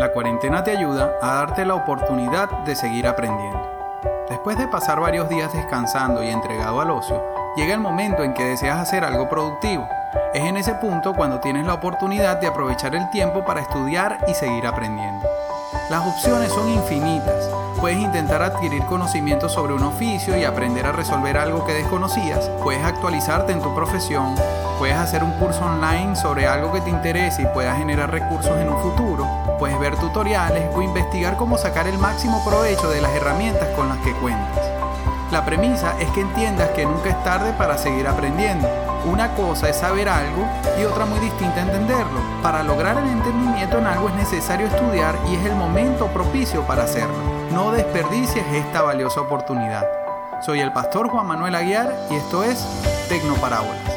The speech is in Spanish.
La cuarentena te ayuda a darte la oportunidad de seguir aprendiendo. Después de pasar varios días descansando y entregado al ocio, llega el momento en que deseas hacer algo productivo. Es en ese punto cuando tienes la oportunidad de aprovechar el tiempo para estudiar y seguir aprendiendo. Las opciones son infinitas. Puedes intentar adquirir conocimientos sobre un oficio y aprender a resolver algo que desconocías. Puedes actualizarte en tu profesión. Puedes hacer un curso online sobre algo que te interese y pueda generar recursos en un futuro. Puedes ver tutoriales o investigar cómo sacar el máximo provecho de las herramientas con las que cuentas. La premisa es que entiendas que nunca es tarde para seguir aprendiendo. Una cosa es saber algo y otra muy distinta entenderlo. Para lograr el entendimiento en algo es necesario estudiar y es el momento propicio para hacerlo. No desperdicies esta valiosa oportunidad. Soy el pastor Juan Manuel Aguiar y esto es Tecnoparábola.